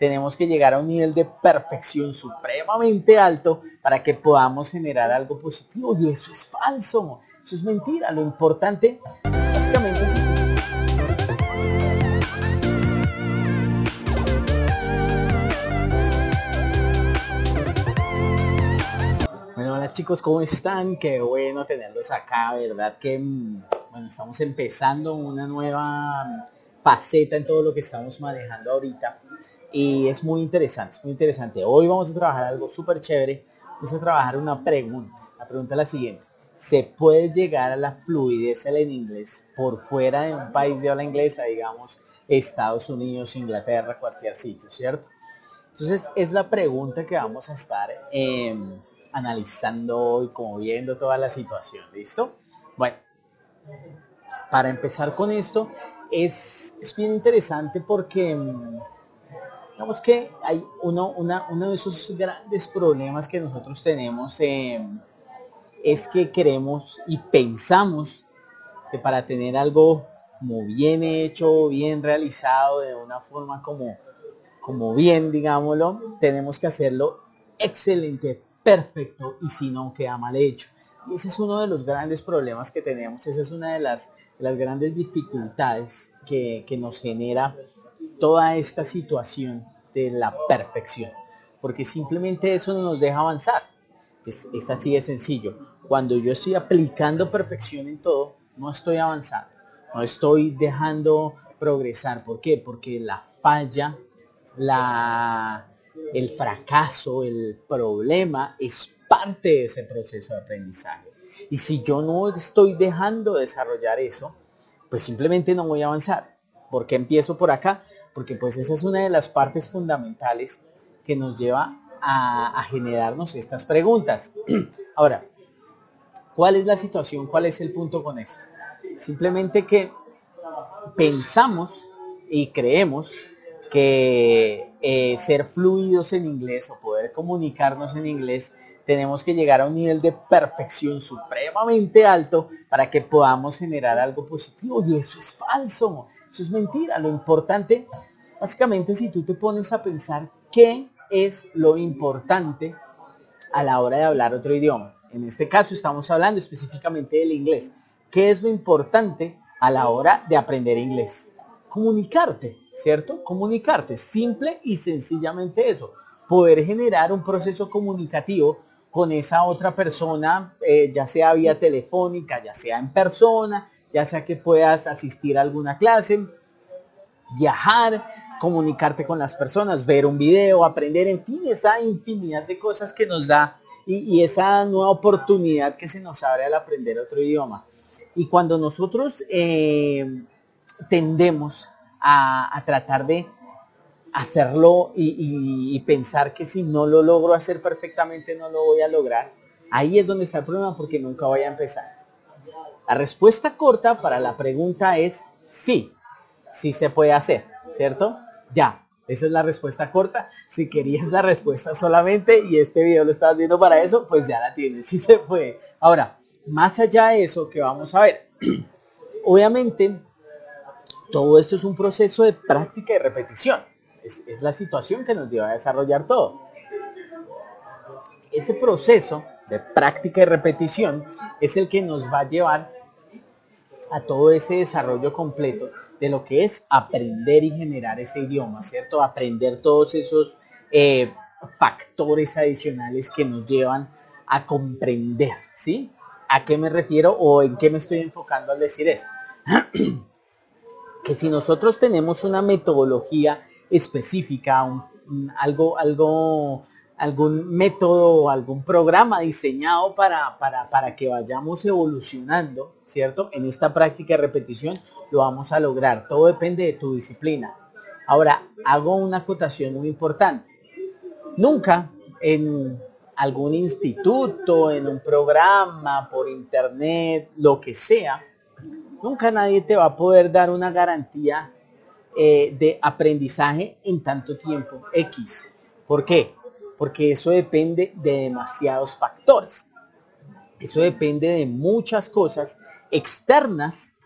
tenemos que llegar a un nivel de perfección supremamente alto para que podamos generar algo positivo y eso es falso, eso es mentira. Lo importante básicamente es Bueno, hola chicos, ¿cómo están? Qué bueno tenerlos acá, ¿verdad? Que, mm, bueno, estamos empezando una nueva faceta en todo lo que estamos manejando ahorita y es muy interesante, es muy interesante. Hoy vamos a trabajar algo súper chévere, vamos a trabajar una pregunta. La pregunta es la siguiente. ¿Se puede llegar a la fluidez en inglés por fuera de un país de habla inglesa, digamos Estados Unidos, Inglaterra, cualquier sitio, ¿cierto? Entonces es la pregunta que vamos a estar em, analizando hoy, como viendo toda la situación, ¿listo? Bueno, para empezar con esto, es, es bien interesante porque em, Digamos que hay uno, uno de esos grandes problemas que nosotros tenemos em, es que queremos y pensamos que para tener algo muy bien hecho, bien realizado, de una forma como, como bien, digámoslo, tenemos que hacerlo excelente, perfecto, y si no, queda mal hecho. Y ese es uno de los grandes problemas que tenemos, esa es una de las, las grandes dificultades que, que nos genera toda esta situación de la perfección, porque simplemente eso no nos deja avanzar. Es, así de sencillo. Cuando yo estoy aplicando perfección en todo, no estoy avanzando, no estoy dejando progresar. ¿Por qué? Porque la falla, la, el fracaso, el problema es parte de ese proceso de aprendizaje. Y si yo no estoy dejando desarrollar eso, pues simplemente no voy a avanzar. porque empiezo por acá? Porque pues esa es una de las partes fundamentales que nos lleva a, generarnos estas preguntas. Ahora, ¿cuál es la situación? ¿Cuál es el punto con esto? Simplemente que pensamos y creemos que eh, ser fluidos en inglés o poder comunicarnos en inglés tenemos que llegar a un nivel de perfección supremamente alto para que podamos generar algo positivo y eso es falso. Eso es mentira. Lo importante, básicamente, si tú te pones a pensar qué es lo importante a la hora de hablar otro idioma. En este caso estamos hablando específicamente del inglés. ¿Qué es lo importante a la hora de aprender inglés? Comunicarte, ¿cierto? Comunicarte. Simple y sencillamente eso. Poder generar un proceso comunicativo con esa otra persona, eh, ya sea vía telefónica, ya sea en persona, ya sea que puedas asistir a alguna clase, viajar, comunicarte con las personas, ver un video, aprender, en fin, esa infinidad de cosas que nos da y, esa nueva oportunidad que se nos abre al aprender otro idioma. Y cuando nosotros eh, tendemos a, tratar de hacerlo y, y, pensar que si no lo logro hacer perfectamente no lo voy a lograr, ahí es donde está el problema porque nunca voy a empezar. La respuesta corta para la pregunta es sí, sí se puede hacer, ¿cierto? Ya, esa es la respuesta corta. Si querías la respuesta solamente y este video lo estabas viendo para eso, pues ya la tienes, sí se puede. Ahora, más allá de eso que vamos a ver, obviamente todo esto es un proceso de práctica y repetición. Es, es la situación que nos lleva a desarrollar todo. Ese proceso de práctica y repetición es el que nos va a llevar a todo ese desarrollo completo de lo que es aprender y generar ese idioma, ¿cierto? Aprender todos esos eh, factores adicionales que nos llevan a comprender, ¿sí? ¿A qué me refiero o en qué me estoy enfocando al decir esto? que si nosotros tenemos una metodología específica, algo, algo algún método o algún programa diseñado para, para, que vayamos evolucionando, ¿cierto? En esta práctica de repetición lo vamos a lograr. Todo depende de tu disciplina. Ahora, hago una acotación muy importante. Nunca en algún instituto, en un programa, por internet, lo que sea, nunca nadie te va a poder dar una garantía eh, de aprendizaje en tanto tiempo X. ¿Por qué? Porque eso depende de demasiados factores. Eso depende de muchas cosas externas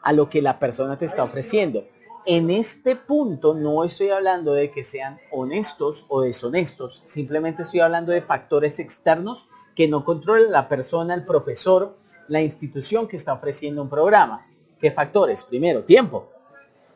a lo que la persona te está ofreciendo. En este punto no estoy hablando de que sean honestos o deshonestos, simplemente estoy hablando de factores externos que no controla la persona, el profesor, la institución que está ofreciendo un programa. ¿Qué factores? Primero, tiempo.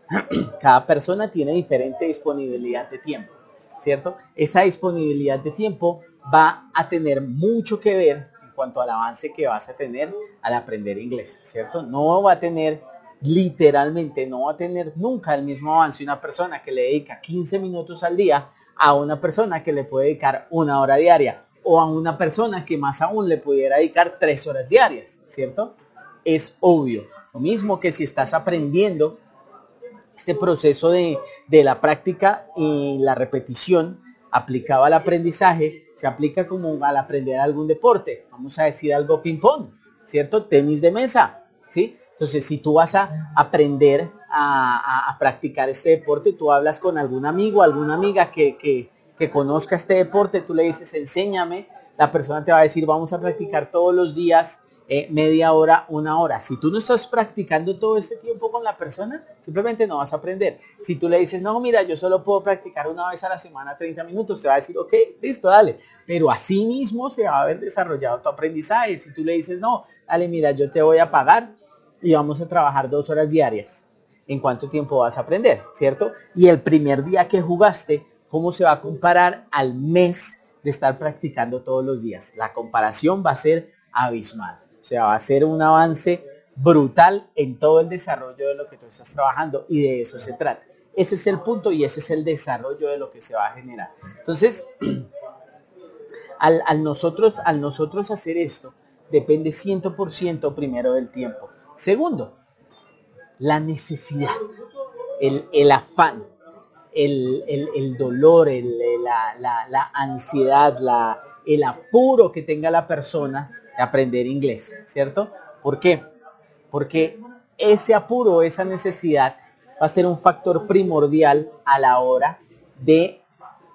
Cada persona tiene diferente disponibilidad de tiempo, ¿cierto? Esa disponibilidad de tiempo va a tener mucho que ver en cuanto al avance que vas a tener al aprender inglés, ¿cierto? No va a tener literalmente no va a tener nunca el mismo avance una persona que le dedica 15 minutos al día a una persona que le puede dedicar una hora diaria o a una persona que más aún le pudiera dedicar tres horas diarias, ¿cierto? Es obvio. Lo mismo que si estás aprendiendo este proceso de, de la práctica y la repetición aplicado al aprendizaje, se aplica como al aprender algún deporte. Vamos a decir algo ping-pong, ¿cierto? Tenis de mesa, ¿sí? Entonces, si tú vas a aprender a, practicar este deporte, tú hablas con algún amigo, alguna amiga que, que, que, conozca este deporte, tú le dices, enséñame, la persona te va a decir, vamos a practicar todos los días eh, media hora, una hora. Si tú no estás practicando todo este tiempo con la persona, simplemente no vas a aprender. Si tú le dices, no, mira, yo solo puedo practicar una vez a la semana 30 minutos, te va a decir, ok, listo, dale. Pero así mismo se va a haber desarrollado tu aprendizaje. Si tú le dices, no, dale, mira, yo te voy a pagar y vamos a trabajar dos horas diarias. ¿En cuánto tiempo vas a aprender? ¿Cierto? Y el primer día que jugaste, ¿cómo se va a comparar al mes de estar practicando todos los días? La comparación va a ser abismal. O sea, va a ser un avance brutal en todo el desarrollo de lo que tú estás trabajando y de eso se trata. Ese es el punto y ese es el desarrollo de lo que se va a generar. Entonces, al, al nosotros, al nosotros hacer esto, depende 100% primero del tiempo. Segundo, la necesidad, el, afán, el, dolor, la, ansiedad, la, el apuro que tenga la persona aprender inglés, ¿cierto? ¿Por qué? Porque ese apuro, esa necesidad va a ser un factor primordial a la hora de,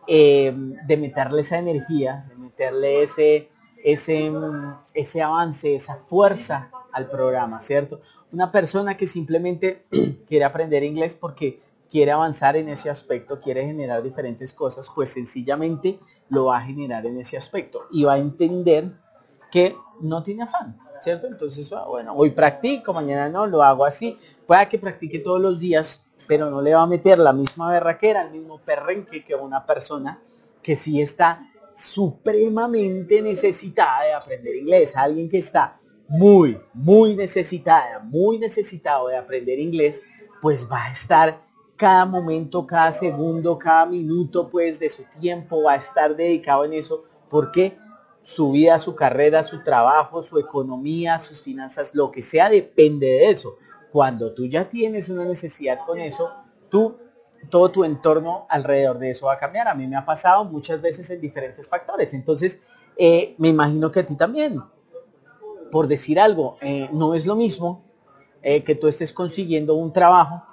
eh, de meterle esa energía, de meterle ese, ese, ese avance, esa fuerza al programa, ¿cierto? Una persona que simplemente quiere aprender inglés porque quiere avanzar en ese aspecto, quiere generar diferentes cosas, pues sencillamente lo va a generar en ese aspecto y va a entender que no tiene afán, ¿cierto? Entonces, ah, bueno, hoy practico, mañana no, lo hago así. Pueda que practique todos los días, pero no le va a meter la misma berraquera, el mismo perrenque que una persona que sí está supremamente necesitada de aprender inglés, alguien que está muy, muy necesitada, muy necesitado de aprender inglés, pues va a estar cada momento, cada segundo, cada minuto pues de su tiempo va a estar dedicado en eso porque su vida, su carrera, su trabajo, su economía, sus finanzas, lo que sea depende de eso. Cuando tú ya tienes una necesidad con eso, tú todo tu entorno alrededor de eso va a cambiar. A mí me ha pasado muchas veces en diferentes factores. Entonces, eh, me imagino que a ti también por decir algo, eh, no es lo mismo eh, que tú estés consiguiendo un trabajo,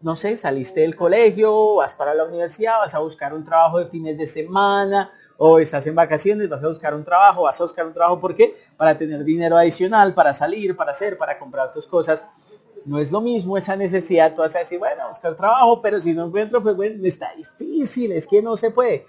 no sé, saliste del colegio, vas para la universidad, vas a buscar un trabajo de fines de semana, o estás en vacaciones, vas a buscar un trabajo, vas a buscar un trabajo, ¿por qué? Para tener dinero adicional, para salir, para hacer, para comprar tus cosas. No es lo mismo esa necesidad, tú vas a decir, bueno, buscar trabajo, pero si no encuentro, pues bueno, está difícil, es que no se puede.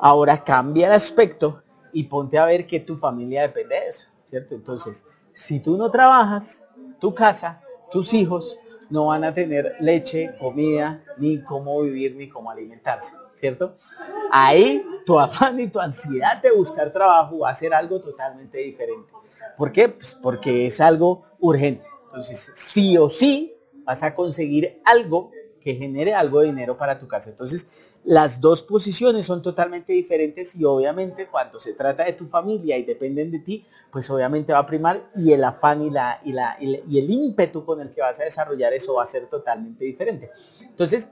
Ahora cambia el aspecto y ponte a ver que tu familia depende de eso, ¿cierto? Entonces, si tú no trabajas, tu casa, tus hijos no van a tener leche, comida, ni cómo vivir, ni cómo alimentarse, ¿cierto? Ahí tu afán y tu ansiedad de buscar trabajo va a ser algo totalmente diferente. ¿Por qué? Pues porque es algo urgente. Entonces, sí o sí vas a conseguir algo que genere algo de dinero para tu casa. Entonces, las dos posiciones son totalmente diferentes y obviamente cuando se trata de tu familia y dependen de ti, pues obviamente va a primar y el afán y, la, y, la, y el ímpetu con el que vas a desarrollar eso va a ser totalmente diferente. Entonces,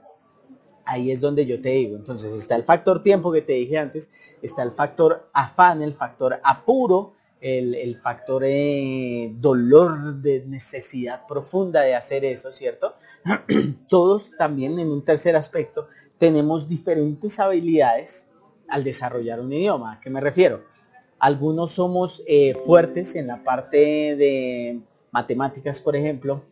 ahí es donde yo te digo. Entonces está el factor tiempo que te dije antes, está el factor afán, el factor apuro, el, factor eh, dolor de necesidad profunda de hacer eso, ¿cierto? Todos también en un tercer aspecto tenemos diferentes habilidades al desarrollar un idioma. ¿A qué me refiero? Algunos somos eh, fuertes en la parte de matemáticas, por ejemplo,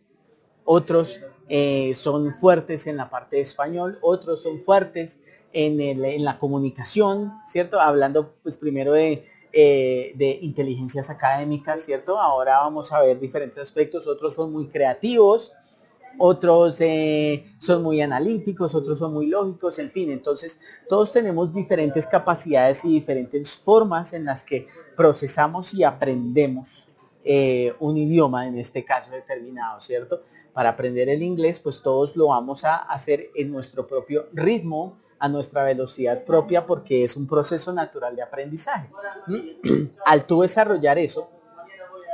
otros eh, son fuertes en la parte de español, otros son fuertes en, la comunicación, ¿cierto? Hablando pues primero de, eh, de inteligencias académicas, ¿cierto? Ahora vamos a ver diferentes aspectos, otros son muy creativos, otros eh, son muy analíticos, otros son muy lógicos, en fin, entonces todos tenemos diferentes capacidades y diferentes formas en las que procesamos y aprendemos eh, un idioma en este caso determinado, ¿cierto? Para aprender el inglés, pues todos lo vamos a hacer en nuestro propio ritmo, a nuestra velocidad propia, porque es un proceso natural de aprendizaje. Al tú desarrollar eso,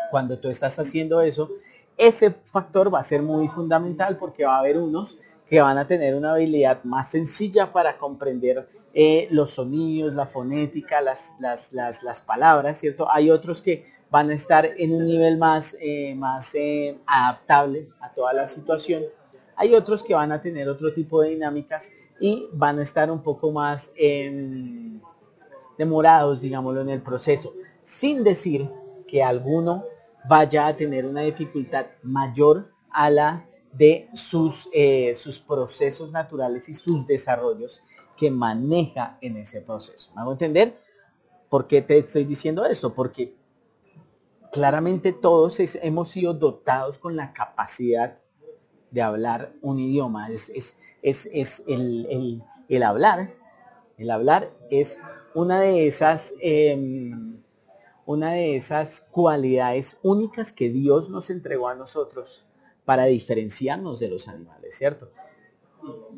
cuando tú estás haciendo eso, ese factor va a ser muy fundamental porque va a haber unos que van a tener una habilidad más sencilla para comprender eh, los sonidos, la fonética, las, las, las, las palabras, ¿cierto? Hay otros que van a estar en un nivel más, eh, más eh, adaptable a toda la situación. Hay otros que van a tener otro tipo de dinámicas y van a estar un poco más demorados, digámoslo, en el proceso, sin decir que alguno vaya a tener una dificultad mayor a la de sus, eh, sus procesos naturales y sus desarrollos que maneja en ese proceso. ¿Me hago entender? ¿Por qué te estoy diciendo esto? Porque claramente todos hemos sido dotados con la capacidad de hablar un idioma. Es, el, hablar. El hablar es una de esas, em, una de esas cualidades únicas que Dios nos entregó a nosotros para diferenciarnos de los animales, ¿cierto?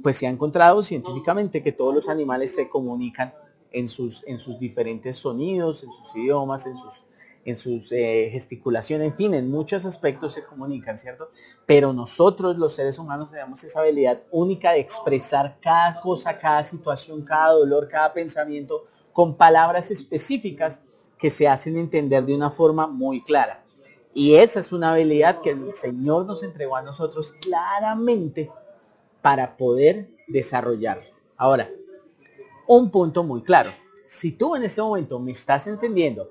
Pues se ha encontrado científicamente que todos los animales se comunican en sus diferentes sonidos, en sus idiomas, en sus en sus eh, gesticulaciones, en fin, en muchos aspectos se comunican, ¿cierto? Pero nosotros los seres humanos tenemos esa habilidad única de expresar cada cosa, cada situación, cada dolor, cada pensamiento con palabras específicas que se hacen entender de una forma muy clara. Y esa es una habilidad que el Señor nos entregó a nosotros claramente para poder desarrollar. Ahora, un punto muy claro. Si tú en este momento me estás entendiendo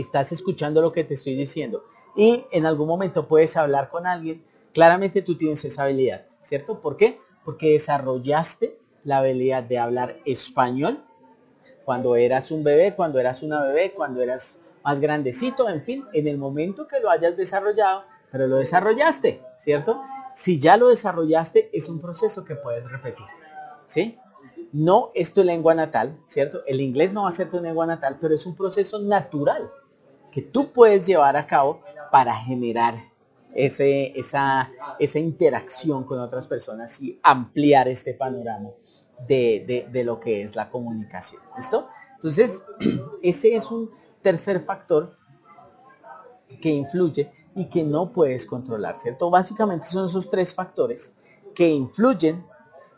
estás escuchando lo que te estoy diciendo y en algún momento puedes hablar con alguien, claramente tú tienes esa habilidad, ¿cierto? ¿Por qué? Porque desarrollaste la habilidad de hablar español cuando eras un bebé, cuando eras una bebé, cuando eras más grandecito, en fin, en el momento que lo hayas desarrollado, pero lo desarrollaste, ¿cierto? Si ya lo desarrollaste, es un proceso que puedes repetir, ¿sí? No es tu lengua natal, ¿cierto? El inglés no va a ser tu lengua natal, pero es un proceso natural que tú puedes llevar a cabo para generar ese, esa, esa interacción con otras personas y ampliar este panorama de, de, lo que es la comunicación. ¿Listo? Entonces, ese es un tercer factor que influye y que no puedes controlar, ¿cierto? Básicamente son esos tres factores que influyen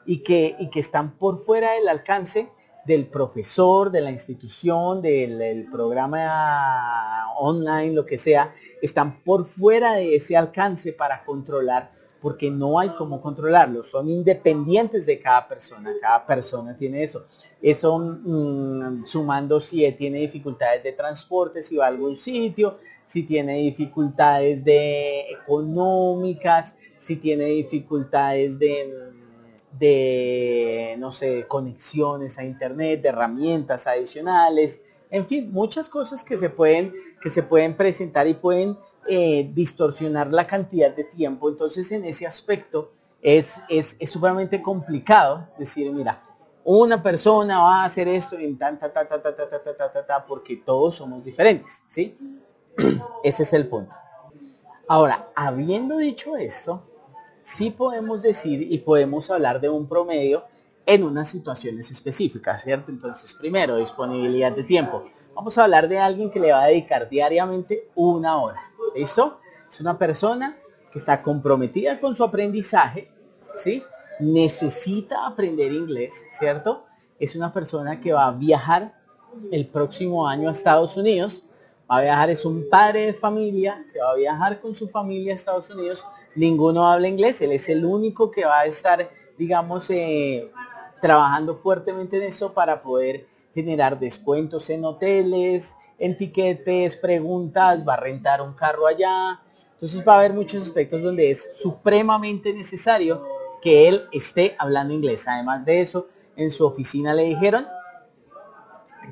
y que, y que están por fuera del alcance del profesor, de la institución, del, programa online, lo que sea, están por fuera de ese alcance para controlar, porque no hay cómo controlarlo, son independientes de cada persona, cada persona tiene eso. Eso mm, sumando si tiene dificultades de transporte, si va a algún sitio, si tiene dificultades de económicas, si tiene dificultades de de, no sé, conexiones a internet, de herramientas adicionales, en fin, muchas cosas que se pueden, que se pueden presentar y pueden eh, distorsionar la cantidad de tiempo. Entonces, en ese aspecto es, es, es sumamente complicado decir, mira, una persona va a hacer esto en tan, ta, ta, ta, ta, ta, ta, ta, ta, ta, porque todos somos diferentes, ¿sí? Ese es el punto. Ahora, habiendo dicho esto, sí podemos decir y podemos hablar de un promedio en unas situaciones específicas, ¿cierto? Entonces, primero, disponibilidad de tiempo. Vamos a hablar de alguien que le va a dedicar diariamente una hora. ¿Listo? Es una persona que está comprometida con su aprendizaje, ¿sí? Necesita aprender inglés, ¿cierto? Es una persona que va a viajar el próximo año a Estados Unidos va a viajar, es un padre de familia que va a viajar con su familia a Estados Unidos, ninguno habla inglés, él es el único que va a estar, digamos, eh, trabajando fuertemente en eso para poder generar descuentos en hoteles, en tiquetes, preguntas, va a rentar un carro allá. Entonces va a haber muchos aspectos donde es supremamente necesario que él esté hablando inglés. Además de eso, en su oficina le dijeron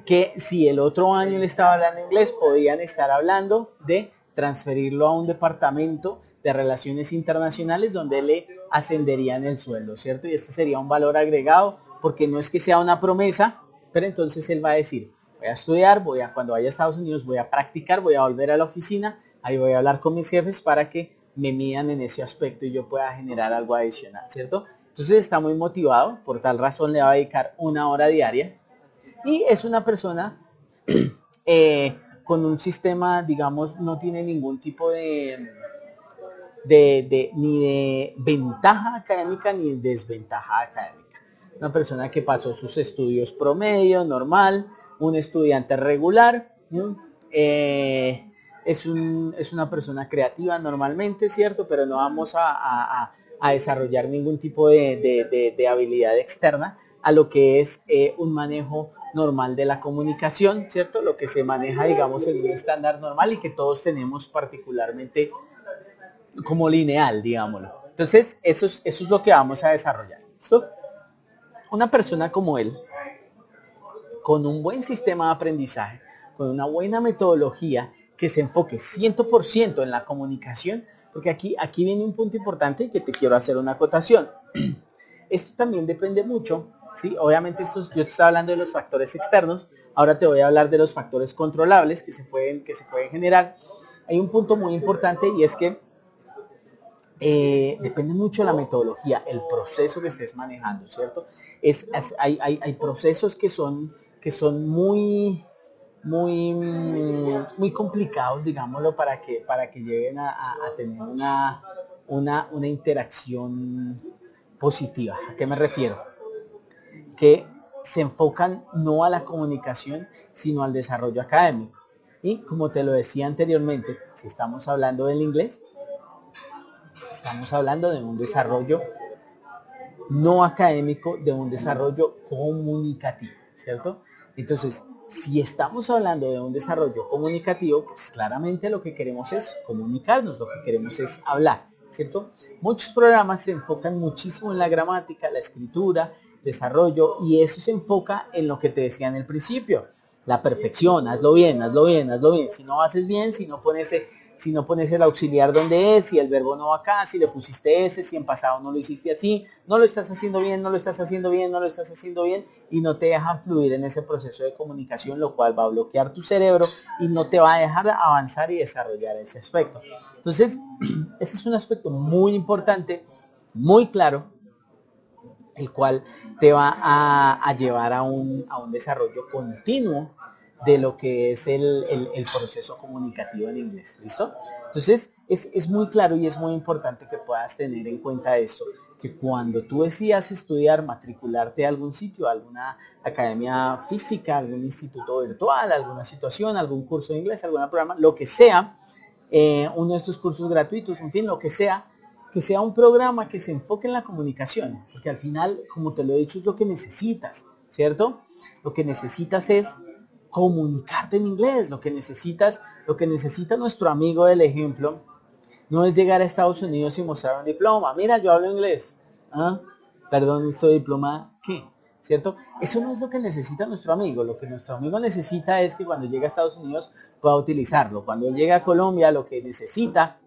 que si el otro año le estaba hablando inglés, podían estar hablando de transferirlo a un departamento de relaciones internacionales donde le ascenderían el sueldo, ¿cierto? Y este sería un valor agregado porque no es que sea una promesa, pero entonces él va a decir, voy a estudiar, voy a cuando vaya a Estados Unidos voy a practicar, voy a volver a la oficina, ahí voy a hablar con mis jefes para que me midan en ese aspecto y yo pueda generar algo adicional, ¿cierto? Entonces está muy motivado, por tal razón le va a dedicar una hora diaria y es una persona eh, con un sistema, digamos, no tiene ningún tipo de, de, ni de ventaja académica ni de desventaja académica. Una persona que pasó sus estudios promedio, normal, un estudiante regular, eh, es, un, es, una persona creativa normalmente, ¿cierto? Pero no vamos a, desarrollar ningún tipo de, habilidad externa a lo que es eh, un manejo normal de la comunicación, ¿cierto? Lo que se maneja, digamos, en un estándar normal y que todos tenemos particularmente como lineal, digámoslo. Entonces, eso es, eso es lo que vamos a desarrollar. Una persona como él, con un buen sistema de aprendizaje, con una buena metodología que se enfoque 100% en la comunicación, porque aquí, aquí viene un punto importante que te quiero hacer una acotación. Esto también depende mucho ¿sí? Obviamente yo te estaba hablando de los factores externos, ahora te voy a hablar de los factores controlables que se pueden, que se pueden generar. Hay un punto muy importante y es que eh, depende mucho de la metodología, el proceso que estés manejando, ¿cierto? Es, hay, hay, procesos que son, que son muy, muy, muy complicados, digámoslo, para que, para que lleguen a, tener una, una, una interacción positiva. ¿A qué me refiero? Que se enfocan no a la comunicación, sino al desarrollo académico. Y como te lo decía anteriormente, si estamos hablando del inglés, estamos hablando de un desarrollo no académico, de un desarrollo comunicativo, ¿cierto? Entonces, si estamos hablando de un desarrollo comunicativo, pues claramente lo que queremos es comunicarnos, lo que queremos es hablar, ¿cierto? Muchos programas se enfocan muchísimo en la gramática, la escritura, desarrollo y eso se enfoca en lo que te decía en el principio, la perfección, hazlo bien, hazlo bien, hazlo bien. Si no haces bien, si no pones, si no pones el auxiliar donde es, si el verbo no va acá, si le pusiste ese, si en pasado no lo hiciste así, no lo estás haciendo bien, no lo estás haciendo bien, no lo estás haciendo bien y no te dejan fluir en ese proceso de comunicación, lo cual va a bloquear tu cerebro y no te va a dejar avanzar y desarrollar ese aspecto. Entonces, ese es un aspecto muy importante, muy claro el cual te va a, llevar a un, desarrollo continuo de lo que es el, proceso comunicativo en inglés. ¿Listo? Entonces, es, muy claro y es muy importante que puedas tener en cuenta esto, que cuando tú decidas estudiar, matricularte a algún sitio, alguna academia física, algún instituto virtual, alguna situación, algún curso de inglés, algún programa, lo que sea, eh, uno de estos cursos gratuitos, en fin, lo que sea, que sea un programa que se enfoque en la comunicación, porque al final, como te lo he dicho, es lo que necesitas, ¿cierto? Lo que necesitas es comunicarte en inglés, lo que necesitas, lo que necesita nuestro amigo del ejemplo, no es llegar a Estados Unidos y mostrar un diploma. Mira, yo hablo inglés. ¿Ah? Perdón, ¿esto diploma qué? ¿Cierto? Eso no es lo que necesita nuestro amigo. Lo que nuestro amigo necesita es que cuando llegue a Estados Unidos pueda utilizarlo. Cuando llegue a Colombia, lo que necesita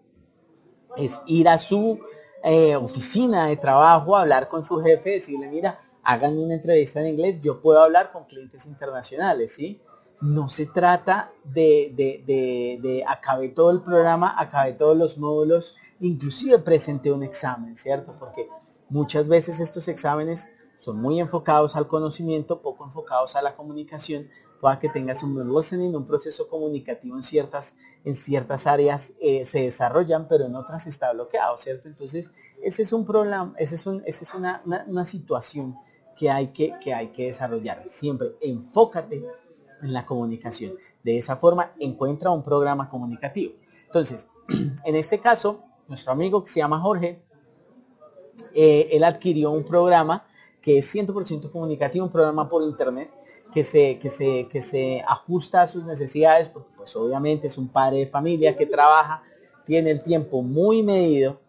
es ir a su eh, oficina de trabajo, hablar con su jefe, decirle, mira, hagan una entrevista en inglés, yo puedo hablar con clientes internacionales, ¿sí? No se trata de, de, de, de todo el programa, acabé todos los módulos, inclusive presenté un examen, ¿cierto? Porque muchas veces estos exámenes son muy enfocados al conocimiento, poco enfocados a la comunicación, para que tengas un listening, un proceso comunicativo en ciertas, en ciertas áreas eh, se desarrollan, pero en otras está bloqueado, ¿cierto? Entonces, ese es un problema, ese es, un, ese es una, una, situación que hay que, que hay que desarrollar. Siempre enfócate en la comunicación. De esa forma, encuentra un programa comunicativo. Entonces, en este caso, nuestro amigo que se llama Jorge, eh, él adquirió un programa que es 100% comunicativo, un programa por internet que se, que, se, que se ajusta a sus necesidades, porque pues obviamente es un padre de familia que trabaja, tiene el tiempo muy medido,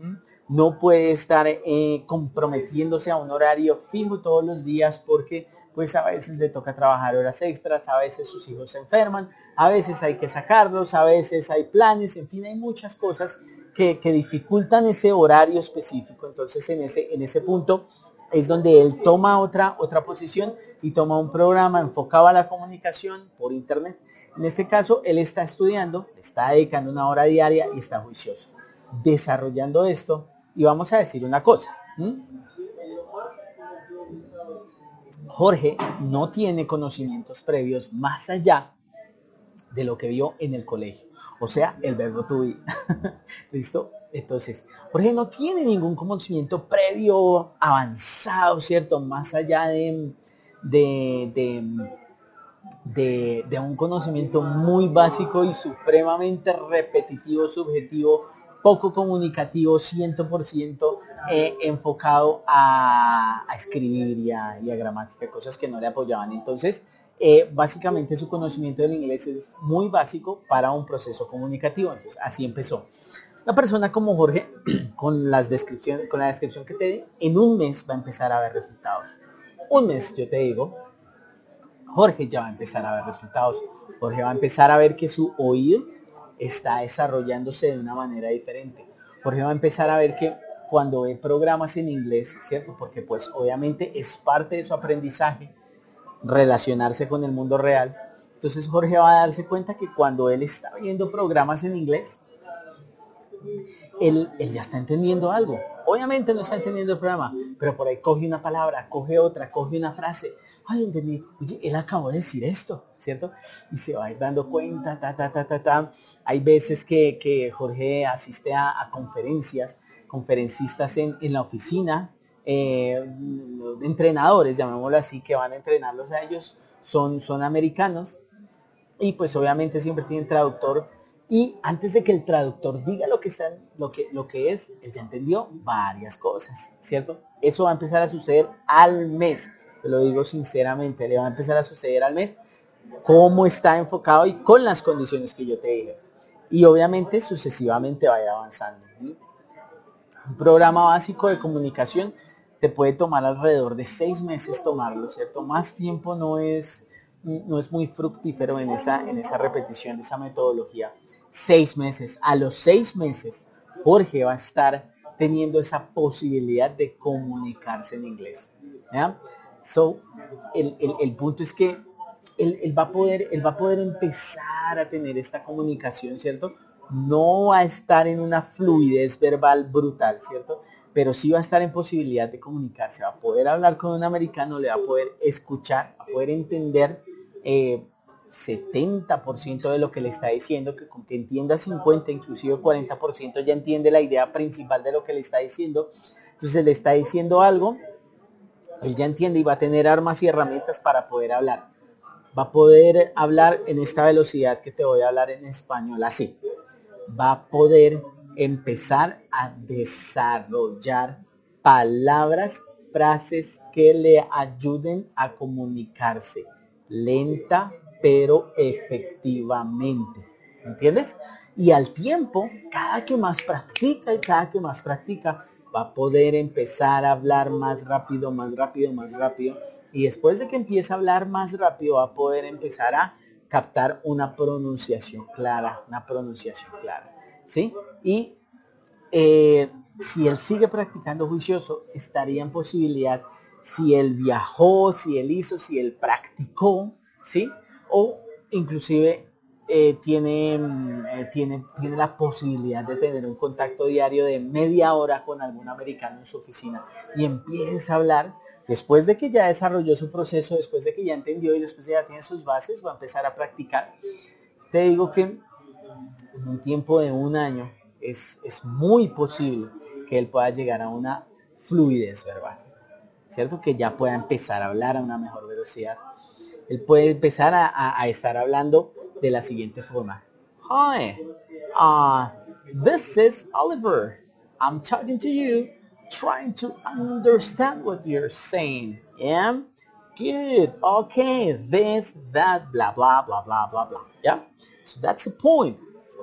no puede estar eh, comprometiéndose a un horario fijo todos los días porque pues a veces le toca trabajar horas extras, a veces sus hijos se enferman, a veces hay que sacarlos, a veces hay planes, en fin, hay muchas cosas que, dificultan ese horario específico. Entonces en ese, en ese punto es donde él toma otra, otra posición y toma un programa enfocado a la comunicación por internet. En este caso, él está estudiando, está dedicando una hora diaria y está juicioso. Desarrollando esto, y vamos a decir una cosa. Jorge no tiene conocimientos previos más allá de lo que vio en el colegio. O sea, el verbo to. ¿Listo? Entonces, Jorge no tiene ningún conocimiento previo avanzado, ¿cierto? Más allá de, de, de, un conocimiento muy básico y supremamente repetitivo, subjetivo poco comunicativo, 100% eh, enfocado a, escribir y a, gramática, cosas que no le apoyaban. Entonces, eh, básicamente su conocimiento del inglés es muy básico para un proceso comunicativo. Entonces, así empezó. Una persona como Jorge, con, las descripciones, con la descripción que te di, en un mes va a empezar a ver resultados. Un mes, yo te digo, Jorge ya va a empezar a ver resultados. Jorge va a empezar a ver que su oído está desarrollándose de una manera diferente. Porque va a empezar a ver que cuando ve programas en inglés, ¿cierto? Porque pues obviamente es parte de su aprendizaje relacionarse con el mundo real. Entonces Jorge va a darse cuenta que cuando él está viendo programas en inglés, él, ya está entendiendo algo. Obviamente no está entendiendo el programa, pero por ahí coge una palabra, coge otra, coge una frase. Ay, entendí. Oye, él acabó de decir esto, ¿cierto? Y se va a ir dando cuenta, ta, ta, ta, ta, ta. Hay veces que, Jorge asiste a, conferencias, conferencistas en, la oficina, eh, entrenadores, llamémoslo así, que van a entrenarlos a ellos, son, son americanos. Y pues obviamente siempre tienen traductor y antes de que el traductor diga lo que, está, lo que, lo que es, él ya entendió varias cosas, ¿cierto? Eso va a empezar a suceder al mes. Te lo digo sinceramente, le va a empezar a suceder al mes cómo está enfocado y con las condiciones que yo te dije. Y obviamente sucesivamente va a ir avanzando. Un programa básico de comunicación te puede tomar alrededor de seis meses tomarlo, ¿cierto? Más tiempo no es, no es muy fructífero en esa, en esa repetición esa metodología seis meses. A los seis meses, Jorge va a estar teniendo esa posibilidad de comunicarse en inglés. So, el, punto es que él, va a poder, él va a poder empezar a tener esta comunicación, ¿cierto? No a estar en una fluidez verbal brutal, ¿cierto? Pero sí va a estar en posibilidad de comunicarse, va a poder hablar con un americano, le va a poder escuchar, va a poder entender eh, 70% de lo que le está diciendo, que con que entienda 50, inclusive 40% ya entiende la idea principal de lo que le está diciendo. Entonces le está diciendo algo, él ya entiende y va a tener armas y herramientas para poder hablar. Va a poder hablar en esta velocidad que te voy a hablar en español así. Va a poder empezar a desarrollar palabras, frases que le ayuden a comunicarse lenta, pero efectivamente. ¿Entiendes? Y al tiempo, cada que más practica y cada que más practica, va a poder empezar a hablar más rápido, más rápido, más rápido. Y después de que empiece a hablar más rápido, va a poder empezar a captar una pronunciación clara, una pronunciación clara. ¿Sí? Y eh, si él sigue practicando juicioso, estaría en posibilidad, si él viajó, si él hizo, si él practicó, ¿sí? o inclusive eh, tiene, eh, tiene, tiene la posibilidad de tener un contacto diario de media hora con algún americano en su oficina y empieza a hablar, después de que ya desarrolló su proceso, después de que ya entendió y después de ya tiene sus bases, va a empezar a practicar. Te digo que en un tiempo de un año es, es muy posible que él pueda llegar a una fluidez verbal, ¿cierto? Que ya pueda empezar a hablar a una mejor velocidad él puede empezar a, estar hablando de la siguiente forma. Hi, uh, this is Oliver. I'm talking to you trying to understand what you're saying. Yeah? Good. Okay. This, that, blah, blah, blah, blah, blah, blah. Yeah? So that's the point.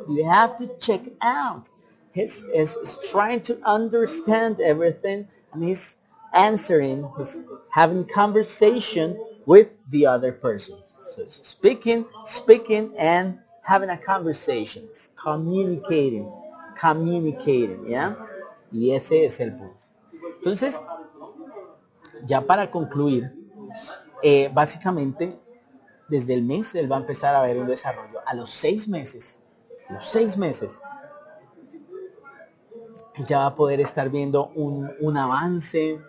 You have to check out. He's, he's trying to understand everything and he's answering, he's having conversation with the other person. So speaking, speaking, and having a conversation. Communicating, communicating, ¿ya? Y ese es el punto. Entonces, ya para concluir, eh, básicamente, desde el mes él va a empezar a ver un desarrollo. A los seis meses, los seis meses, ya va a poder estar viendo un, un avance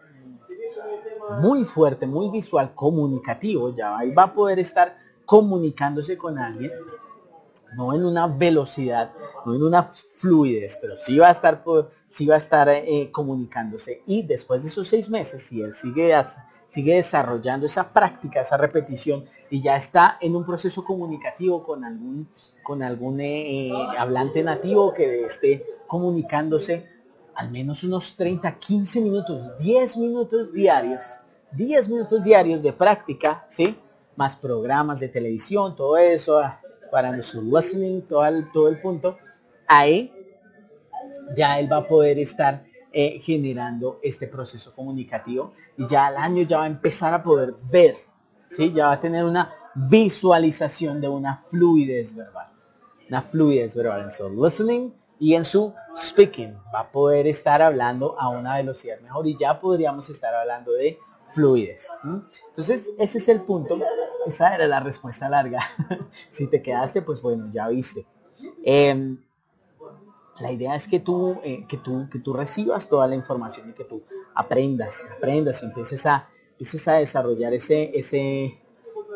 muy fuerte, muy visual, comunicativo. Ya ahí va a poder estar comunicándose con alguien no en una velocidad, no en una fluidez, pero sí va a estar, sí va a estar eh, comunicándose. Y después de esos seis meses, si él sigue, sigue desarrollando esa práctica, esa repetición, y ya está en un proceso comunicativo con algún, con algún eh, hablante nativo que esté comunicándose al menos unos 30, 15 minutos, 10 minutos diarios, 10 minutos diarios de práctica, ¿sí? Más programas de televisión, todo eso, para nuestro listening, todo el, todo el punto, ahí ya él va a poder estar eh, generando este proceso comunicativo y ya al año ya va a empezar a poder ver, ¿sí? ya va a tener una visualización de una fluidez verbal, una fluidez verbal en su listening y en su speaking. Va a poder estar hablando a una velocidad mejor y ya podríamos estar hablando de fluidez. Entonces, ese es el punto. Esa era la respuesta larga. si te quedaste, pues bueno, ya viste. Em, la idea es que tú, eh, que tú, que tú recibas toda la información y que tú aprendas, aprendas y empieces a, empieces a desarrollar ese, ese,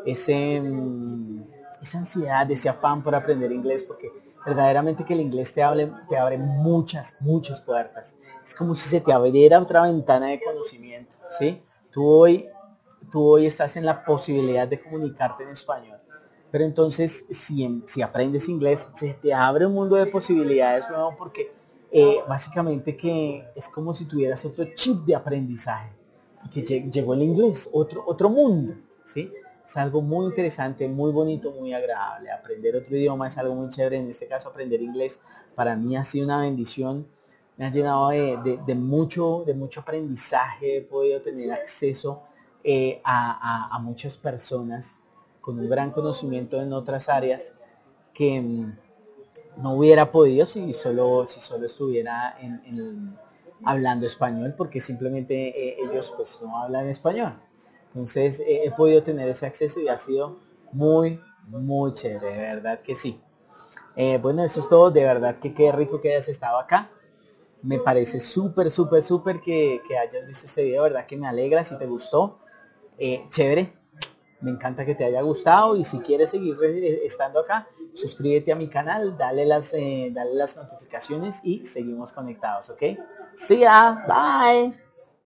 ese, mm, esa ansiedad, ese afán por aprender inglés, porque verdaderamente que el inglés te, hable, te abre muchas, muchas puertas. Es como si se te abriera otra ventana de conocimiento, ¿sí? Tú hoy, tú hoy estás en la posibilidad de comunicarte en español. Pero entonces, si, si aprendes inglés, se te abre un mundo de posibilidades nuevo porque eh, básicamente que es como si tuvieras otro chip de aprendizaje. Porque llegó el inglés, otro, otro mundo, ¿sí? Es algo muy interesante, muy bonito, muy agradable. Aprender otro idioma es algo muy chévere. En este caso, aprender inglés para mí ha sido una bendición me ha llenado de, mucho, de mucho aprendizaje, he podido tener acceso eh, a, muchas personas con un gran conocimiento en otras áreas que mm, no hubiera podido si solo, si solo estuviera hablando español, porque simplemente eh, ellos pues no hablan español. Entonces he podido tener ese acceso y ha sido muy, muy chévere, de verdad que sí. Eh, bueno, eso es todo, de verdad que qué rico que hayas estado acá. Me parece súper, súper, súper que, hayas visto este video, ¿verdad? Que me alegra si te gustó. Eh, chévere. Me encanta que te haya gustado y si quieres seguir estando acá, suscríbete a mi canal, dale las, eh, dale las notificaciones y seguimos conectados, ¿ok? See ya, bye.